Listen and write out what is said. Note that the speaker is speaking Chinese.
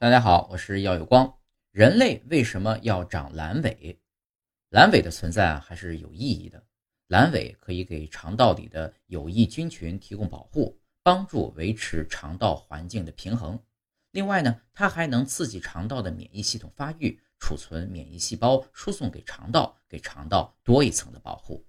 大家好，我是耀有光。人类为什么要长阑尾？阑尾的存在啊，还是有意义的。阑尾可以给肠道里的有益菌群提供保护，帮助维持肠道环境的平衡。另外呢，它还能刺激肠道的免疫系统发育，储存免疫细胞，输送给肠道，给肠道多一层的保护。